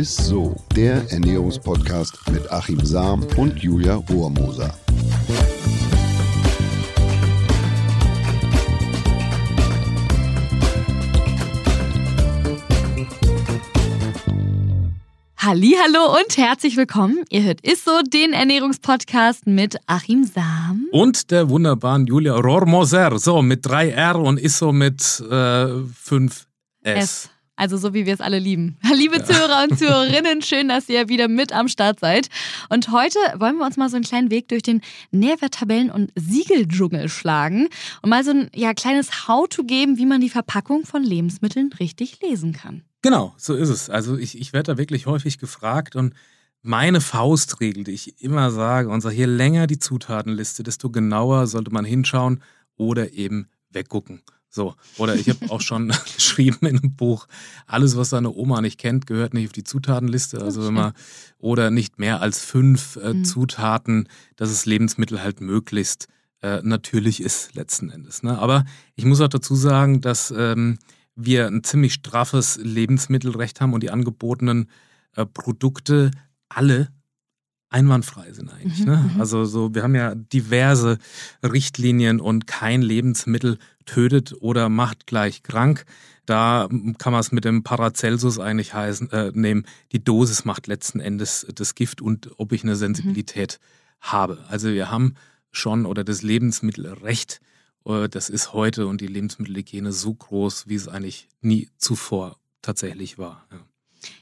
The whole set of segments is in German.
ist so, der Ernährungspodcast mit Achim Sam und Julia Rohrmoser. Hallo und herzlich willkommen. Ihr hört Isso, den Ernährungspodcast mit Achim Sam. Und der wunderbaren Julia Rohrmoser. So, mit 3 R und Isso mit äh, 5 S. Also so wie wir es alle lieben. Liebe ja. Zuhörer und Zuhörerinnen, schön, dass ihr wieder mit am Start seid. Und heute wollen wir uns mal so einen kleinen Weg durch den Nährwerttabellen- und Siegeldschungel schlagen und mal so ein ja, kleines How-to geben, wie man die Verpackung von Lebensmitteln richtig lesen kann. Genau, so ist es. Also ich, ich werde da wirklich häufig gefragt und meine Faustregel, die ich immer sage, und sage, je länger die Zutatenliste, desto genauer sollte man hinschauen oder eben weggucken. So, oder ich habe auch schon geschrieben in einem Buch, alles, was deine Oma nicht kennt, gehört nicht auf die Zutatenliste. Also wenn man, oder nicht mehr als fünf äh, mhm. Zutaten, dass es Lebensmittel halt möglichst äh, natürlich ist letzten Endes. Ne? Aber ich muss auch dazu sagen, dass ähm, wir ein ziemlich straffes Lebensmittelrecht haben und die angebotenen äh, Produkte alle einwandfrei sind eigentlich. Mhm, ne? Mhm. Also so, wir haben ja diverse Richtlinien und kein Lebensmittel tötet oder macht gleich krank. Da kann man es mit dem Paracelsus eigentlich heißen, äh, nehmen. Die Dosis macht letzten Endes das Gift und ob ich eine Sensibilität mhm. habe. Also wir haben schon oder das Lebensmittelrecht äh, das ist heute und die Lebensmittelhygiene so groß, wie es eigentlich nie zuvor tatsächlich war. Ja.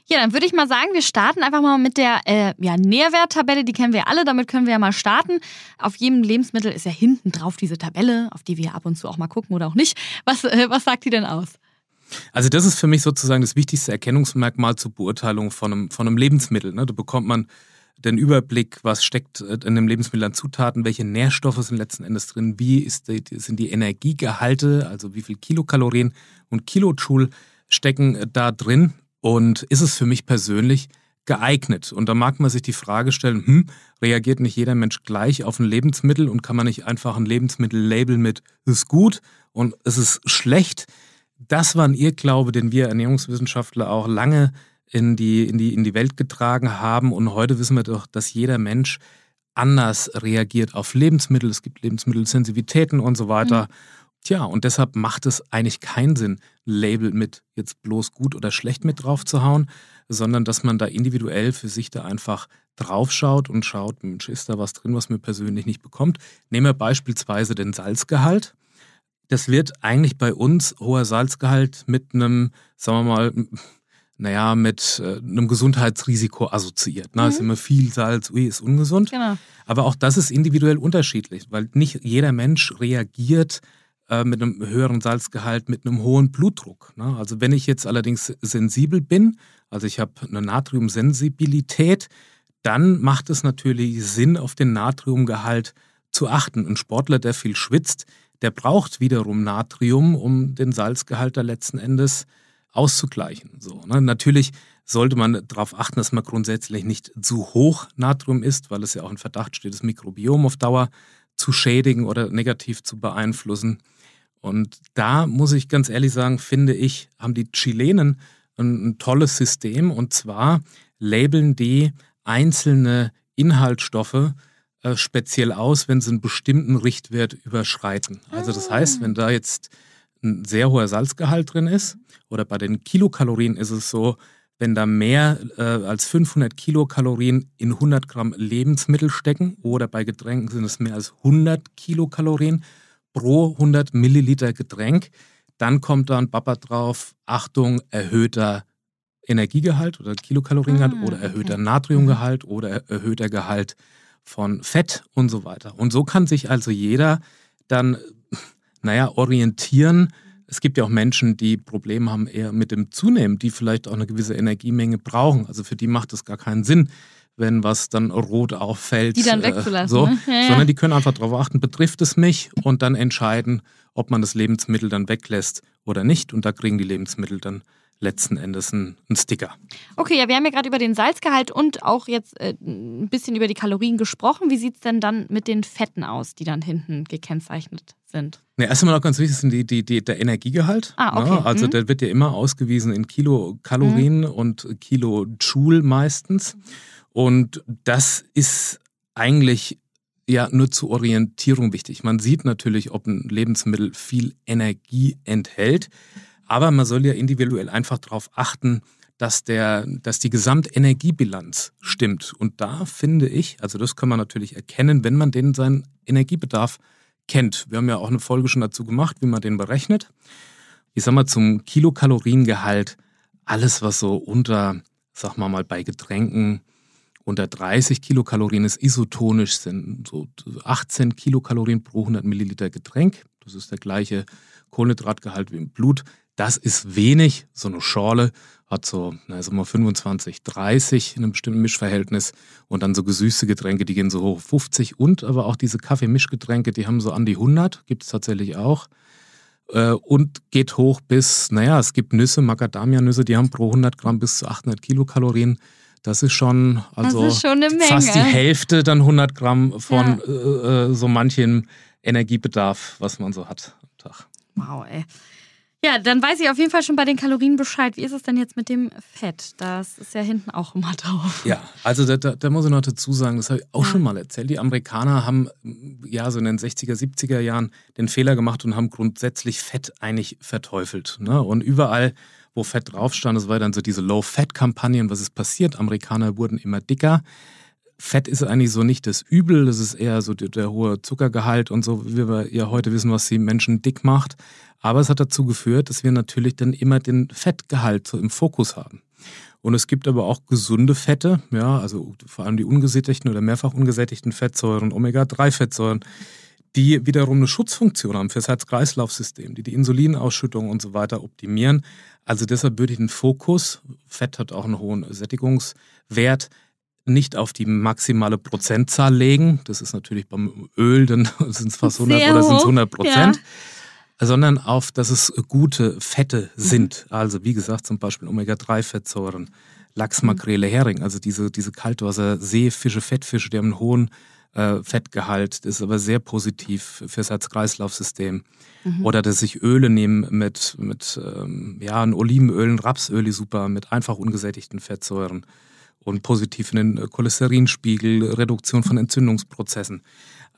Ja, dann würde ich mal sagen, wir starten einfach mal mit der äh, ja, Nährwerttabelle. Die kennen wir alle, damit können wir ja mal starten. Auf jedem Lebensmittel ist ja hinten drauf diese Tabelle, auf die wir ab und zu auch mal gucken oder auch nicht. Was, äh, was sagt die denn aus? Also das ist für mich sozusagen das wichtigste Erkennungsmerkmal zur Beurteilung von einem, von einem Lebensmittel. Ne? Da bekommt man den Überblick, was steckt äh, in dem Lebensmittel an Zutaten, welche Nährstoffe sind letzten Endes drin, wie ist die, sind die Energiegehalte, also wie viel Kilokalorien und Kilojoule stecken äh, da drin und ist es für mich persönlich geeignet? Und da mag man sich die Frage stellen, hm, reagiert nicht jeder Mensch gleich auf ein Lebensmittel und kann man nicht einfach ein Lebensmittellabel mit ist gut und es ist schlecht? Das war ein Irrglaube, den wir Ernährungswissenschaftler auch lange in die, in, die, in die Welt getragen haben. Und heute wissen wir doch, dass jeder Mensch anders reagiert auf Lebensmittel. Es gibt Lebensmittelsensitivitäten und so weiter. Mhm. Tja, und deshalb macht es eigentlich keinen Sinn, Label mit jetzt bloß gut oder schlecht mit drauf zu hauen, sondern dass man da individuell für sich da einfach draufschaut und schaut, Mensch, ist da was drin, was mir persönlich nicht bekommt. Nehmen wir beispielsweise den Salzgehalt. Das wird eigentlich bei uns hoher Salzgehalt mit einem, sagen wir mal, naja, mit äh, einem Gesundheitsrisiko assoziiert. Ne? Mhm. Ist immer viel Salz, ui, ist ungesund. Genau. Aber auch das ist individuell unterschiedlich, weil nicht jeder Mensch reagiert äh, mit einem höheren Salzgehalt, mit einem hohen Blutdruck. Ne? Also wenn ich jetzt allerdings sensibel bin, also ich habe eine Natriumsensibilität, dann macht es natürlich Sinn, auf den Natriumgehalt zu achten. Ein Sportler, der viel schwitzt, der braucht wiederum Natrium, um den Salzgehalt da letzten Endes auszugleichen. So, ne? Natürlich sollte man darauf achten, dass man grundsätzlich nicht zu hoch Natrium isst, weil es ja auch in Verdacht steht, das Mikrobiom auf Dauer zu schädigen oder negativ zu beeinflussen. Und da muss ich ganz ehrlich sagen, finde ich, haben die Chilenen ein, ein tolles System. Und zwar labeln die einzelne Inhaltsstoffe äh, speziell aus, wenn sie einen bestimmten Richtwert überschreiten. Also das heißt, wenn da jetzt ein sehr hoher Salzgehalt drin ist. Oder bei den Kilokalorien ist es so, wenn da mehr äh, als 500 Kilokalorien in 100 Gramm Lebensmittel stecken oder bei Getränken sind es mehr als 100 Kilokalorien pro 100 Milliliter Getränk, dann kommt da ein Papa drauf, Achtung, erhöhter Energiegehalt oder Kilokaloriengehalt ah, oder erhöhter okay. Natriumgehalt oder erhöhter Gehalt von Fett und so weiter. Und so kann sich also jeder dann naja, orientieren. Es gibt ja auch Menschen, die Probleme haben eher mit dem Zunehmen, die vielleicht auch eine gewisse Energiemenge brauchen. Also für die macht es gar keinen Sinn, wenn was dann rot auffällt. Die dann äh, wegzulassen. Äh, so, ne? ja. Sondern die können einfach darauf achten, betrifft es mich und dann entscheiden, ob man das Lebensmittel dann weglässt oder nicht. Und da kriegen die Lebensmittel dann letzten Endes ein, ein Sticker. Okay, ja, wir haben ja gerade über den Salzgehalt und auch jetzt äh, ein bisschen über die Kalorien gesprochen. Wie sieht es denn dann mit den Fetten aus, die dann hinten gekennzeichnet sind? Ne, erstmal noch ganz wichtig sind die, die, die, der Energiegehalt. Ah, okay. Ne? Also Mhm. der wird ja immer ausgewiesen in Kilokalorien und Kilojoule meistens. Und das ist eigentlich ja nur zur Orientierung wichtig. Man sieht natürlich, ob ein Lebensmittel viel Energie enthält, aber man soll ja individuell einfach darauf achten, dass, der, dass die Gesamtenergiebilanz stimmt. Und da finde ich, also das kann man natürlich erkennen, wenn man den seinen Energiebedarf kennt. Wir haben ja auch eine Folge schon dazu gemacht, wie man den berechnet. Ich sag mal, zum Kilokaloriengehalt, alles, was so unter, sag mal mal, bei Getränken unter 30 Kilokalorien ist, isotonisch sind, so 18 Kilokalorien pro 100 Milliliter Getränk. Das ist der gleiche Kohlenhydratgehalt wie im Blut. Das ist wenig. So eine Schorle hat so, na, sagen wir mal 25, 30 in einem bestimmten Mischverhältnis. Und dann so gesüßte Getränke, die gehen so hoch 50. Und aber auch diese Kaffeemischgetränke, die haben so an die 100, gibt es tatsächlich auch. Äh, Und geht hoch bis, naja, es gibt Nüsse, Macadamia-Nüsse, die haben pro 100 Gramm bis zu 800 Kilokalorien. Das ist schon, also das ist schon eine Menge. fast die Hälfte dann 100 Gramm von äh, äh, so manchem Energiebedarf, was man so hat am Tag. Wow, ey. Ja, dann weiß ich auf jeden Fall schon bei den Kalorien Bescheid. Wie ist es denn jetzt mit dem Fett? Das ist ja hinten auch immer drauf. Ja, also da, da, da muss ich noch dazu sagen, das habe ich auch Ja. schon mal erzählt. Die Amerikaner haben ja so in den 60er, 70er Jahren den Fehler gemacht und haben grundsätzlich Fett eigentlich verteufelt. Ne? Und überall, wo Fett drauf stand, das war dann so diese Low-Fat-Kampagnen. Was ist passiert? Amerikaner wurden immer dicker. Fett ist eigentlich so nicht das Übel, das ist eher so der, der hohe Zuckergehalt und so, wie wir ja heute wissen, was die Menschen dick macht. Aber es hat dazu geführt, dass wir natürlich dann immer den Fettgehalt so im Fokus haben. Und es gibt aber auch gesunde Fette, ja, also vor allem die ungesättigten oder mehrfach ungesättigten Fettsäuren, Omega-3-Fettsäuren, die wiederum eine Schutzfunktion haben fürs Herz-Kreislauf-System, die die Insulinausschüttung und so weiter optimieren. Also deshalb würde ich den Fokus, Fett hat auch einen hohen Sättigungswert, nicht auf die maximale Prozentzahl legen. Das ist natürlich beim Öl, dann sind es fast 100 Sehr oder sind es hoch, 100 Prozent. Sondern auf, dass es gute Fette sind. Also wie gesagt, zum Beispiel Omega-3-Fettsäuren, Lachs, Makrele, Hering. Also diese, diese Kaltwasser-Seefische, Fettfische, die haben einen hohen äh, Fettgehalt. Ist aber sehr positiv fürs Herz-Kreislauf-System. Oder dass ich Öle nehme mit, mit ähm, ja, ein Olivenöl, ein Rapsöl ist super, mit einfach ungesättigten Fettsäuren und positiv in den Cholesterinspiegel, Reduktion von Entzündungsprozessen.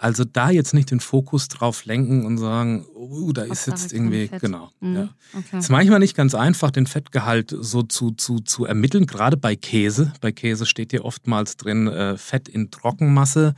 Also da jetzt nicht den Fokus drauf lenken und sagen, oh, da ist jetzt irgendwie, genau. Mhm, Ja. Okay. Es ist manchmal nicht ganz einfach, den Fettgehalt so zu, zu, zu ermitteln, gerade bei Käse. Bei Käse steht hier oftmals drin äh, Fett in Trockenmasse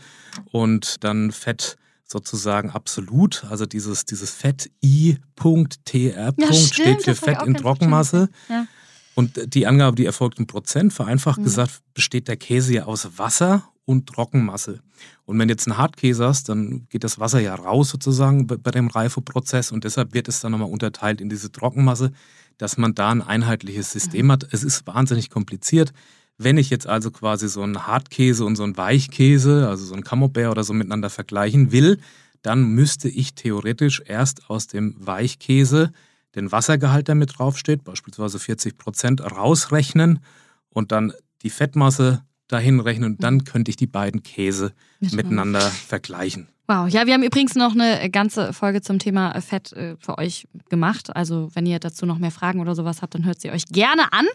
und dann Fett sozusagen absolut. Also dieses, dieses Fett I.TR. Ja, steht für Fett in Trockenmasse. Ja. Und die Angabe, die erfolgt in Prozent, vereinfacht Mhm. gesagt, besteht der Käse ja aus Wasser und Trockenmasse. Und wenn du jetzt einen Hartkäse hast, dann geht das Wasser ja raus sozusagen bei bei dem Reifeprozess und deshalb wird es dann nochmal unterteilt in diese Trockenmasse, dass man da ein einheitliches System hat. Es ist wahnsinnig kompliziert. Wenn ich jetzt also quasi so einen Hartkäse und so einen Weichkäse, also so einen Camembert oder so miteinander vergleichen will, dann müsste ich theoretisch erst aus dem Weichkäse den Wassergehalt, der mit draufsteht, beispielsweise 40 Prozent, rausrechnen und dann die Fettmasse dahin rechnen und dann könnte ich die beiden Käse miteinander vergleichen. Wow, ja, wir haben übrigens noch eine ganze Folge zum Thema Fett äh, für euch gemacht. Also, wenn ihr dazu noch mehr Fragen oder sowas habt, dann hört sie euch gerne an.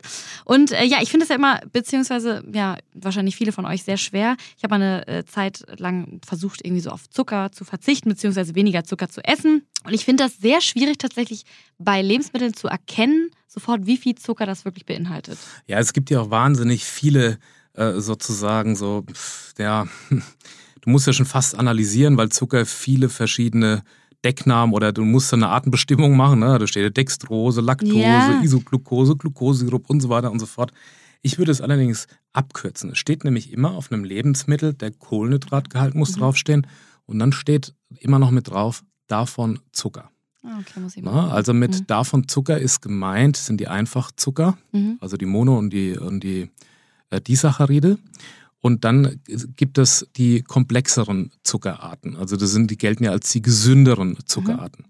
Und äh, ja, ich finde es ja immer, beziehungsweise ja, wahrscheinlich viele von euch sehr schwer. Ich habe eine äh, Zeit lang versucht, irgendwie so auf Zucker zu verzichten, beziehungsweise weniger Zucker zu essen. Und ich finde das sehr schwierig, tatsächlich bei Lebensmitteln zu erkennen, sofort, wie viel Zucker das wirklich beinhaltet. Ja, es gibt ja auch wahnsinnig viele äh, sozusagen so, ja, du musst ja schon fast analysieren, weil Zucker viele verschiedene Decknamen oder du musst eine Artenbestimmung machen. Ne? Da steht Dextrose, Laktose, Ja. Isoglucose, Glukosesirup und so weiter und so fort. Ich würde es allerdings abkürzen. Es steht nämlich immer auf einem Lebensmittel, der Kohlenhydratgehalt muss draufstehen und dann steht immer noch mit drauf, davon Zucker. Ah, Okay, muss ich Na, mal. also mit Mhm. davon Zucker ist gemeint, sind die Einfachzucker, Mhm. also die Mono- und die, und die Disaccharide. Und dann gibt es die komplexeren Zuckerarten. Also das sind, die gelten ja als die gesünderen Zuckerarten.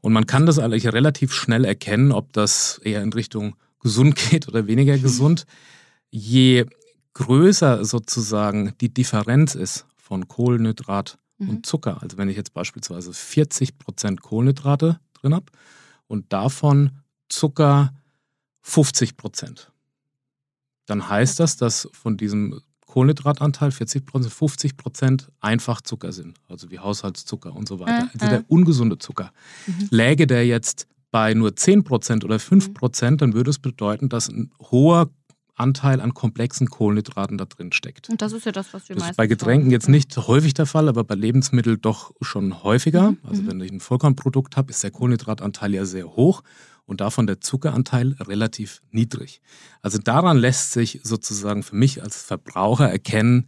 Und man kann das eigentlich relativ schnell erkennen, ob das eher in Richtung gesund geht oder weniger gesund. Je größer sozusagen die Differenz ist von Kohlenhydrat mhm. und Zucker, also wenn ich jetzt beispielsweise 40 Prozent Kohlenhydrate drin habe und davon Zucker 50 Prozent, dann heißt das, dass von diesem Kohlenhydratanteil 40 Prozent, 50 Prozent einfach Zucker sind, also wie Haushaltszucker und so weiter. Also der ungesunde Zucker. Mhm. Läge der jetzt bei nur 10 Prozent oder 5 Prozent, dann würde es bedeuten, dass ein hoher Anteil an komplexen Kohlenhydraten da drin steckt. Und das ist ja das, was wir Das ist bei Getränken jetzt nicht häufig der Fall, aber bei Lebensmitteln doch schon häufiger. Mhm. Also mhm. wenn ich ein Vollkornprodukt habe, ist der Kohlenhydratanteil ja sehr hoch und davon der Zuckeranteil relativ niedrig. Also daran lässt sich sozusagen für mich als Verbraucher erkennen,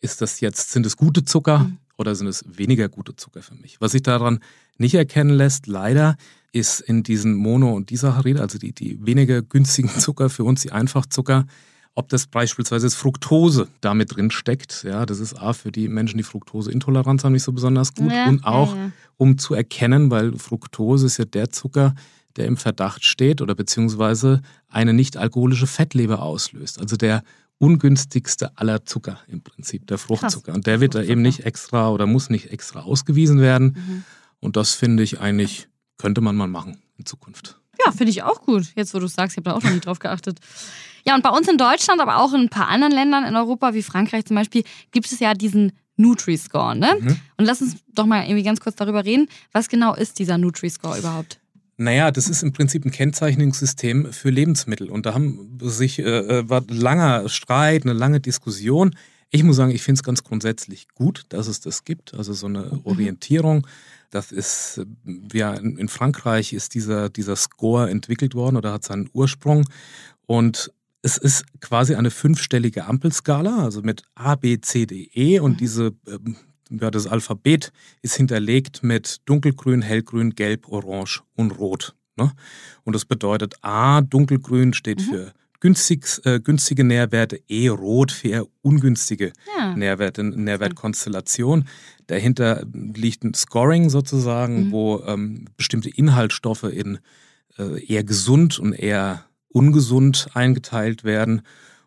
ist das jetzt, sind es gute Zucker mhm. oder sind es weniger gute Zucker für mich? Was sich daran nicht erkennen lässt, leider, ist in diesen Mono- und Disaccharid, also die, die weniger günstigen Zucker für uns, die Einfachzucker, ob das beispielsweise Fructose damit drin steckt. Ja, das ist A für die Menschen, die Fructoseintoleranz haben, nicht so besonders gut. Ja, und auch, ja, ja. um zu erkennen, weil Fructose ist ja der Zucker, der im Verdacht steht oder beziehungsweise eine nicht-alkoholische Fettleber auslöst. Also der ungünstigste aller Zucker im Prinzip, der Fruchtzucker. Krass. Und der wird da eben nicht extra oder muss nicht extra ausgewiesen werden. Mhm. Und das finde ich eigentlich, könnte man mal machen in Zukunft. Ja, finde ich auch gut. Jetzt, wo du sagst, ich habe da auch noch nie drauf geachtet. Ja, und bei uns in Deutschland, aber auch in ein paar anderen Ländern in Europa, wie Frankreich zum Beispiel, gibt es ja diesen Nutri-Score. Ne? Mhm. Und lass uns doch mal irgendwie ganz kurz darüber reden. Was genau ist dieser Nutri-Score überhaupt? Naja, das ist im Prinzip ein Kennzeichnungssystem für Lebensmittel. Und da haben sich, äh, äh war ein langer Streit, eine lange Diskussion. Ich muss sagen, ich finde es ganz grundsätzlich gut, dass es das gibt. Also so eine mhm. Orientierung. Das ist, ja, in Frankreich ist dieser, dieser Score entwickelt worden oder hat seinen Ursprung. Und es ist quasi eine fünfstellige Ampelskala, also mit A, B, C, D, E. Und mhm. diese ähm, ja, das Alphabet ist hinterlegt mit dunkelgrün, hellgrün, gelb, orange und rot. Ne? Und das bedeutet A, dunkelgrün steht mhm. für günstig, äh, günstige Nährwerte, E, rot für eher ungünstige ja. Nährwerte, Nährwertkonstellation. Dahinter liegt ein Scoring sozusagen, mhm. wo ähm, bestimmte Inhaltsstoffe in äh, eher gesund und eher ungesund eingeteilt werden.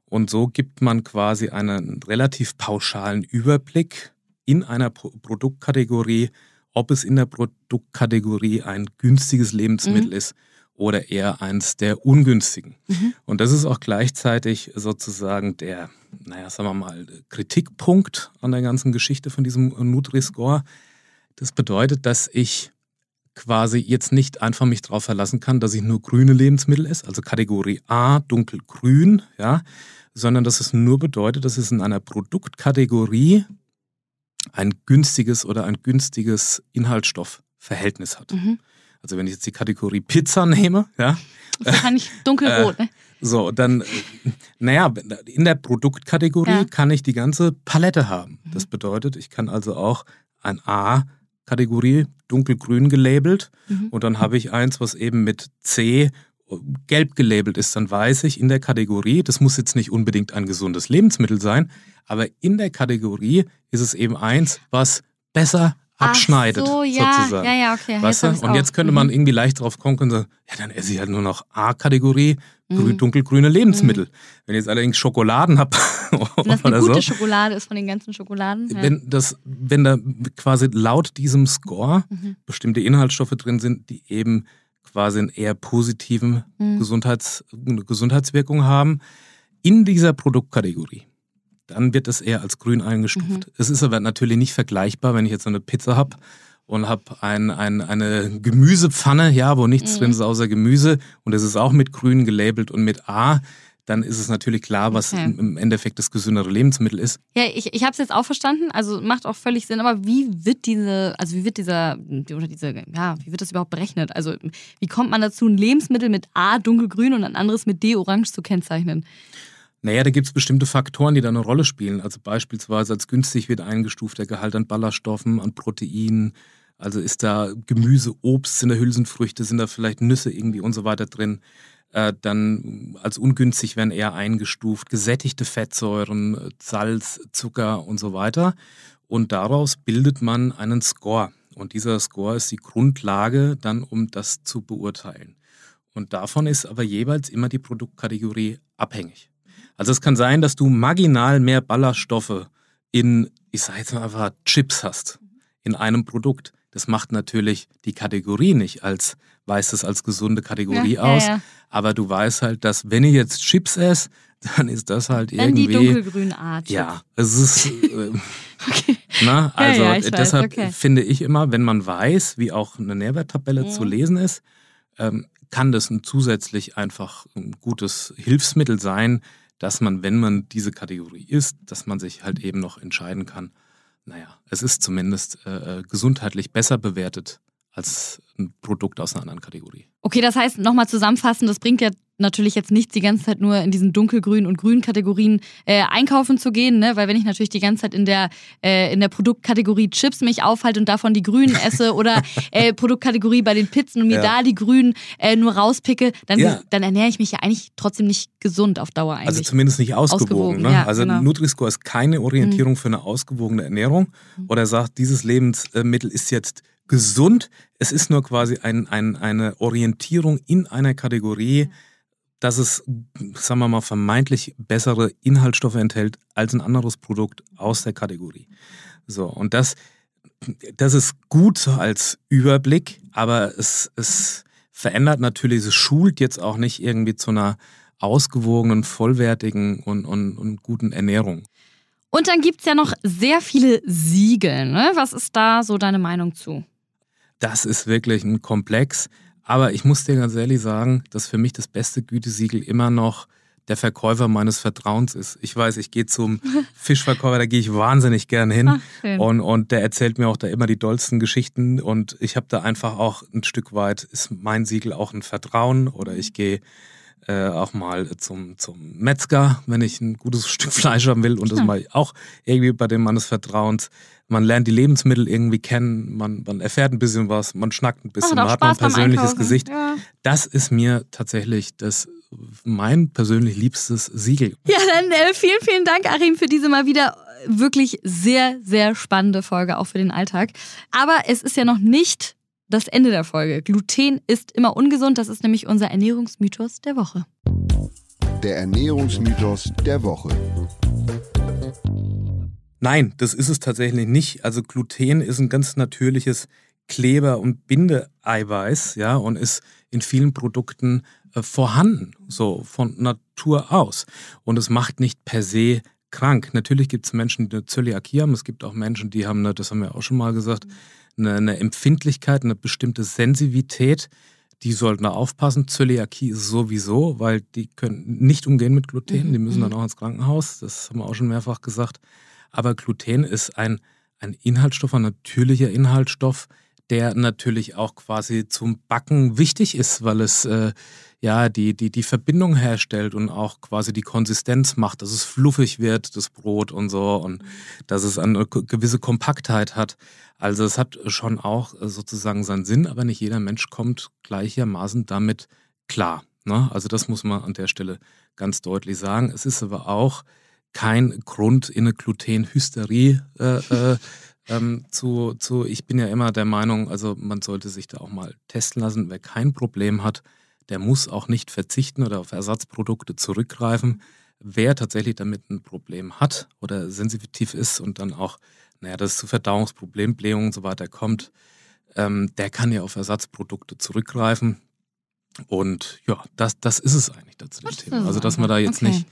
Und so gibt man quasi einen relativ pauschalen Überblick in einer Pro Produktkategorie, ob es in der Produktkategorie ein günstiges Lebensmittel mhm. ist oder eher eins der ungünstigen. Mhm. Und das ist auch gleichzeitig sozusagen der, naja, sagen wir mal, Kritikpunkt an der ganzen Geschichte von diesem Nutri-Score. Das bedeutet, dass ich quasi jetzt nicht einfach mich darauf verlassen kann, dass ich nur grüne Lebensmittel esse, also Kategorie A, dunkelgrün, ja, sondern dass es nur bedeutet, dass es in einer Produktkategorie ein günstiges oder ein günstiges Inhaltsstoffverhältnis hat. Mhm. Also wenn ich jetzt die Kategorie Pizza nehme, ja. Wahrscheinlich dunkelrot, äh, ne? So, dann, naja, in der Produktkategorie ja. kann ich die ganze Palette haben. Mhm. Das bedeutet, ich kann also auch ein A-Kategorie dunkelgrün gelabelt mhm. und dann habe ich eins, was eben mit C gelb gelabelt ist, dann weiß ich in der Kategorie, das muss jetzt nicht unbedingt ein gesundes Lebensmittel sein, aber in der Kategorie ist es eben eins, was besser abschneidet, so, ja, sozusagen. Ja, ja, okay. Weißt jetzt? Und jetzt könnte man mhm. irgendwie leicht drauf kommen und sagen, ja, dann esse ich halt nur noch A-Kategorie, mhm. dunkelgrüne Lebensmittel. Mhm. Wenn ich jetzt allerdings Schokoladen habe Wenn das eine gute so, Schokolade ist von den ganzen Schokoladen. Ja. Wenn, das, wenn da quasi laut diesem Score mhm. bestimmte Inhaltsstoffe drin sind, die eben quasi einen eher positiven mhm. Gesundheits, Gesundheitswirkung haben, in dieser Produktkategorie dann wird es eher als grün eingestuft. Mhm. Es ist aber natürlich nicht vergleichbar, wenn ich jetzt so eine Pizza habe und habe ein, ein, eine Gemüsepfanne, ja, wo nichts mhm. drin ist außer Gemüse und es ist auch mit grün gelabelt und mit A, dann ist es natürlich klar, was okay. im Endeffekt das gesündere Lebensmittel ist. Ja, ich, ich habe es jetzt auch verstanden, also macht auch völlig Sinn, aber wie wird diese, also wie wird dieser, oder diese, ja, wie wird das überhaupt berechnet? Also wie kommt man dazu, ein Lebensmittel mit A dunkelgrün und ein anderes mit D orange zu kennzeichnen? Naja, da gibt es bestimmte Faktoren, die da eine Rolle spielen. Also beispielsweise als günstig wird eingestuft der Gehalt an Ballaststoffen, an Proteinen. Also ist da Gemüse, Obst, sind da Hülsenfrüchte, sind da vielleicht Nüsse irgendwie und so weiter drin. Äh, dann als ungünstig werden eher eingestuft gesättigte Fettsäuren, Salz, Zucker und so weiter. Und daraus bildet man einen Score. Und dieser Score ist die Grundlage dann, um das zu beurteilen. Und davon ist aber jeweils immer die Produktkategorie abhängig. Also es kann sein, dass du marginal mehr Ballaststoffe in, ich sage jetzt mal einfach, Chips hast in einem Produkt. Das macht natürlich die Kategorie nicht als, weist es als gesunde Kategorie Ja, ja, aus. ja. Aber du weißt halt, dass wenn ich jetzt Chips esse, dann ist das halt Dann die irgendwie. dunkelgrüne Art. Ja, es ist. Äh, Okay. na, also ja, ich weiß, deshalb okay. finde ich immer, wenn man weiß, wie auch eine Nährwerttabelle Mhm. zu lesen ist, ähm, kann das ein zusätzlich einfach ein gutes Hilfsmittel sein, dass man, wenn man diese Kategorie isst, dass man sich halt eben noch entscheiden kann, naja, es ist zumindest äh, äh, gesundheitlich besser bewertet als ein Produkt aus einer anderen Kategorie. Okay, das heißt, nochmal zusammenfassen, das bringt ja natürlich jetzt nichts, die ganze Zeit nur in diesen dunkelgrünen und grünen Kategorien äh, einkaufen zu gehen, ne? weil wenn ich natürlich die ganze Zeit in der, äh, in der Produktkategorie Chips mich aufhalte und davon die grünen esse oder äh, Produktkategorie bei den Pizzen und mir Ja. da die grünen äh, nur rauspicke, dann, Ja. dann ernähre ich mich ja eigentlich trotzdem nicht gesund auf Dauer Also eigentlich. zumindest nicht ausgewogen. Ausgewogen, ne? ja, also genau. Nutri-Score ist keine Orientierung für eine ausgewogene Ernährung oder sagt, dieses Lebensmittel ist jetzt gesund. Es ist nur quasi ein, ein, eine Orientierung in einer Kategorie, dass es, sagen wir mal, vermeintlich bessere Inhaltsstoffe enthält als ein anderes Produkt aus der Kategorie. So, und das, das ist gut als Überblick, aber es, es verändert natürlich, es schult jetzt auch nicht irgendwie zu einer ausgewogenen, vollwertigen und, und, und guten Ernährung. Und dann gibt's ja noch sehr viele Siegel. Ne? Was ist da so deine Meinung zu? Das ist wirklich ein Komplex. Aber ich muss dir ganz ehrlich sagen, dass für mich das beste Gütesiegel immer noch der Verkäufer meines Vertrauens ist. Ich weiß, ich gehe zum Fischverkäufer, da gehe ich wahnsinnig gern hin. Ach. Und, und der erzählt mir auch da immer die dollsten Geschichten. Und ich habe da einfach auch ein Stück weit, ist mein Siegel auch ein Vertrauen. Oder ich gehe äh, auch mal zum, zum Metzger, wenn ich ein gutes Stück Fleisch haben will. Und das Ja. mache ich auch irgendwie bei dem meines Vertrauens. Man lernt die Lebensmittel irgendwie kennen, man, man erfährt ein bisschen was, man schnackt ein bisschen, man hat mal ein persönliches. Gesicht. Ja. Das ist mir tatsächlich das mein persönlich liebstes Siegel. Ja, dann äh, vielen, vielen Dank, Achim, für diese mal wieder wirklich sehr, sehr spannende Folge, auch für den Alltag. Aber es ist ja noch nicht das Ende der Folge. Gluten ist immer ungesund. Das ist nämlich unser Ernährungsmythos der Woche. Der Ernährungsmythos der Woche. Nein, das ist es tatsächlich nicht. Also Gluten ist ein ganz natürliches Kleber- und Bindeeiweiß, ja, und ist in vielen Produkten äh, vorhanden, so von Natur aus. Und es macht nicht per se krank. Natürlich gibt es Menschen, die eine Zöliakie haben. Es gibt auch Menschen, die haben, eine, das haben wir auch schon mal gesagt, eine, eine Empfindlichkeit, eine bestimmte Sensitivität. Die sollten da aufpassen. Zöliakie ist sowieso, weil die können nicht umgehen mit Gluten. Mhm, Die müssen dann mhm. auch ins Krankenhaus. Das haben wir auch schon mehrfach gesagt. Aber Gluten ist ein, ein Inhaltsstoff, ein natürlicher Inhaltsstoff, der natürlich auch quasi zum Backen wichtig ist, weil es äh, ja die, die, die Verbindung herstellt und auch quasi die Konsistenz macht, dass es fluffig wird, das Brot und so, und dass es eine gewisse Kompaktheit hat. Also es hat schon auch äh, sozusagen seinen Sinn, aber nicht jeder Mensch kommt gleichermaßen damit klar. Ne? Also das muss man an der Stelle ganz deutlich sagen. Es ist aber auch kein Grund, in eine Glutenhysterie äh, äh, ähm, zu, zu, ich bin ja immer der Meinung, also man sollte sich da auch mal testen lassen. Wer kein Problem hat, der muss auch nicht verzichten oder auf Ersatzprodukte zurückgreifen. Wer tatsächlich damit ein Problem hat oder sensitiv ist und dann auch, naja, das zu Verdauungsproblemen, Blähungen und so weiter kommt, ähm, der kann ja auf Ersatzprodukte zurückgreifen. Und ja, das, das ist es eigentlich dazu Das Thema. Also, dass man da jetzt okay. nicht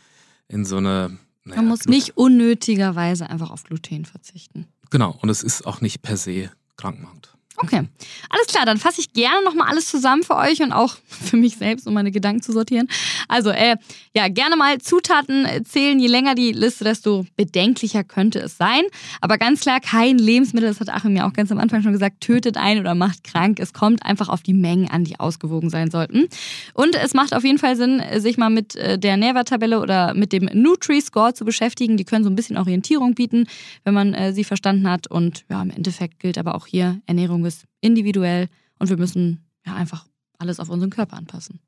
in so eine. Naja, Man muss Glut- nicht unnötigerweise einfach auf Gluten verzichten. Genau, und es ist auch nicht per se krankmachend. Okay, alles klar, dann fasse ich gerne nochmal alles zusammen für euch und auch für mich selbst, um meine Gedanken zu sortieren. Also, äh, ja, gerne mal Zutaten zählen. Je länger die Liste, desto bedenklicher könnte es sein. Aber ganz klar, kein Lebensmittel, das hat Achim mir auch ganz am Anfang schon gesagt, tötet ein oder macht krank. Es kommt einfach auf die Mengen an, die ausgewogen sein sollten. Und es macht auf jeden Fall Sinn, sich mal mit äh, der Nährwerttabelle oder mit dem Nutri-Score zu beschäftigen. Die können so ein bisschen Orientierung bieten, wenn man äh, sie verstanden hat. Und ja, im Endeffekt gilt aber auch hier, Ernährung ist individuell und wir müssen ja einfach alles auf unseren Körper anpassen.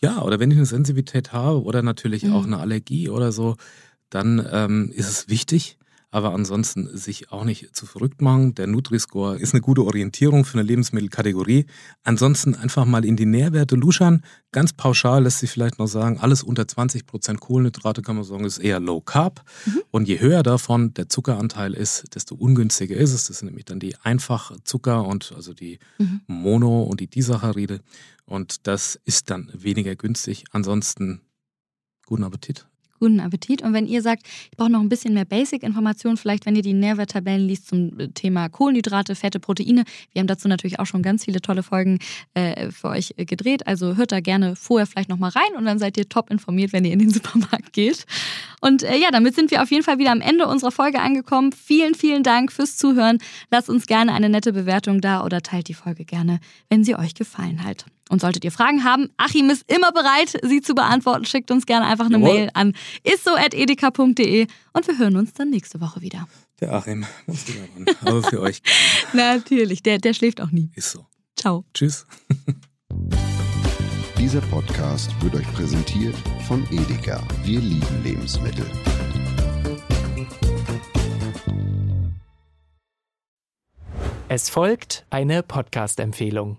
Ja, oder wenn ich eine Sensitivität habe oder natürlich Mhm. auch eine Allergie oder so, dann ähm, ist es wichtig. Aber ansonsten sich auch nicht zu verrückt machen. Der Nutri-Score ist eine gute Orientierung für eine Lebensmittelkategorie. Ansonsten einfach mal in die Nährwerte luschern. Ganz pauschal lässt sich vielleicht noch sagen, alles unter 20% Kohlenhydrate kann man sagen, ist eher Low Carb. Mhm. Und je höher davon der Zuckeranteil ist, desto ungünstiger ist es. Das sind nämlich dann die Einfachzucker und also die mhm. Mono- und die Disaccharide. Und das ist dann weniger günstig. Ansonsten guten Appetit guten Appetit. Und wenn ihr sagt, ich brauche noch ein bisschen mehr Basic-Informationen, vielleicht wenn ihr die Nährwerttabellen liest zum äh, Thema Kohlenhydrate, Fette, Proteine. Wir haben dazu natürlich auch schon ganz viele tolle Folgen äh, für euch äh, gedreht. Also hört da gerne vorher vielleicht nochmal rein und dann seid ihr top informiert, wenn ihr in den Supermarkt geht. Und äh, ja, damit sind wir auf jeden Fall wieder am Ende unserer Folge angekommen. Vielen, vielen Dank fürs Zuhören. Lasst uns gerne eine nette Bewertung da oder teilt die Folge gerne, wenn sie euch gefallen hat. Und solltet ihr Fragen haben, Achim ist immer bereit, sie zu beantworten. Schickt uns gerne einfach eine Jawohl. Mail an isso.edeka.de und wir hören uns dann nächste Woche wieder. Der Achim muss wieder ran. Aber für euch. Natürlich, der, der schläft auch nie. Ist so. Ciao. Tschüss. Dieser Podcast wird euch präsentiert von Edeka. Wir lieben Lebensmittel. Es folgt eine Podcast-Empfehlung.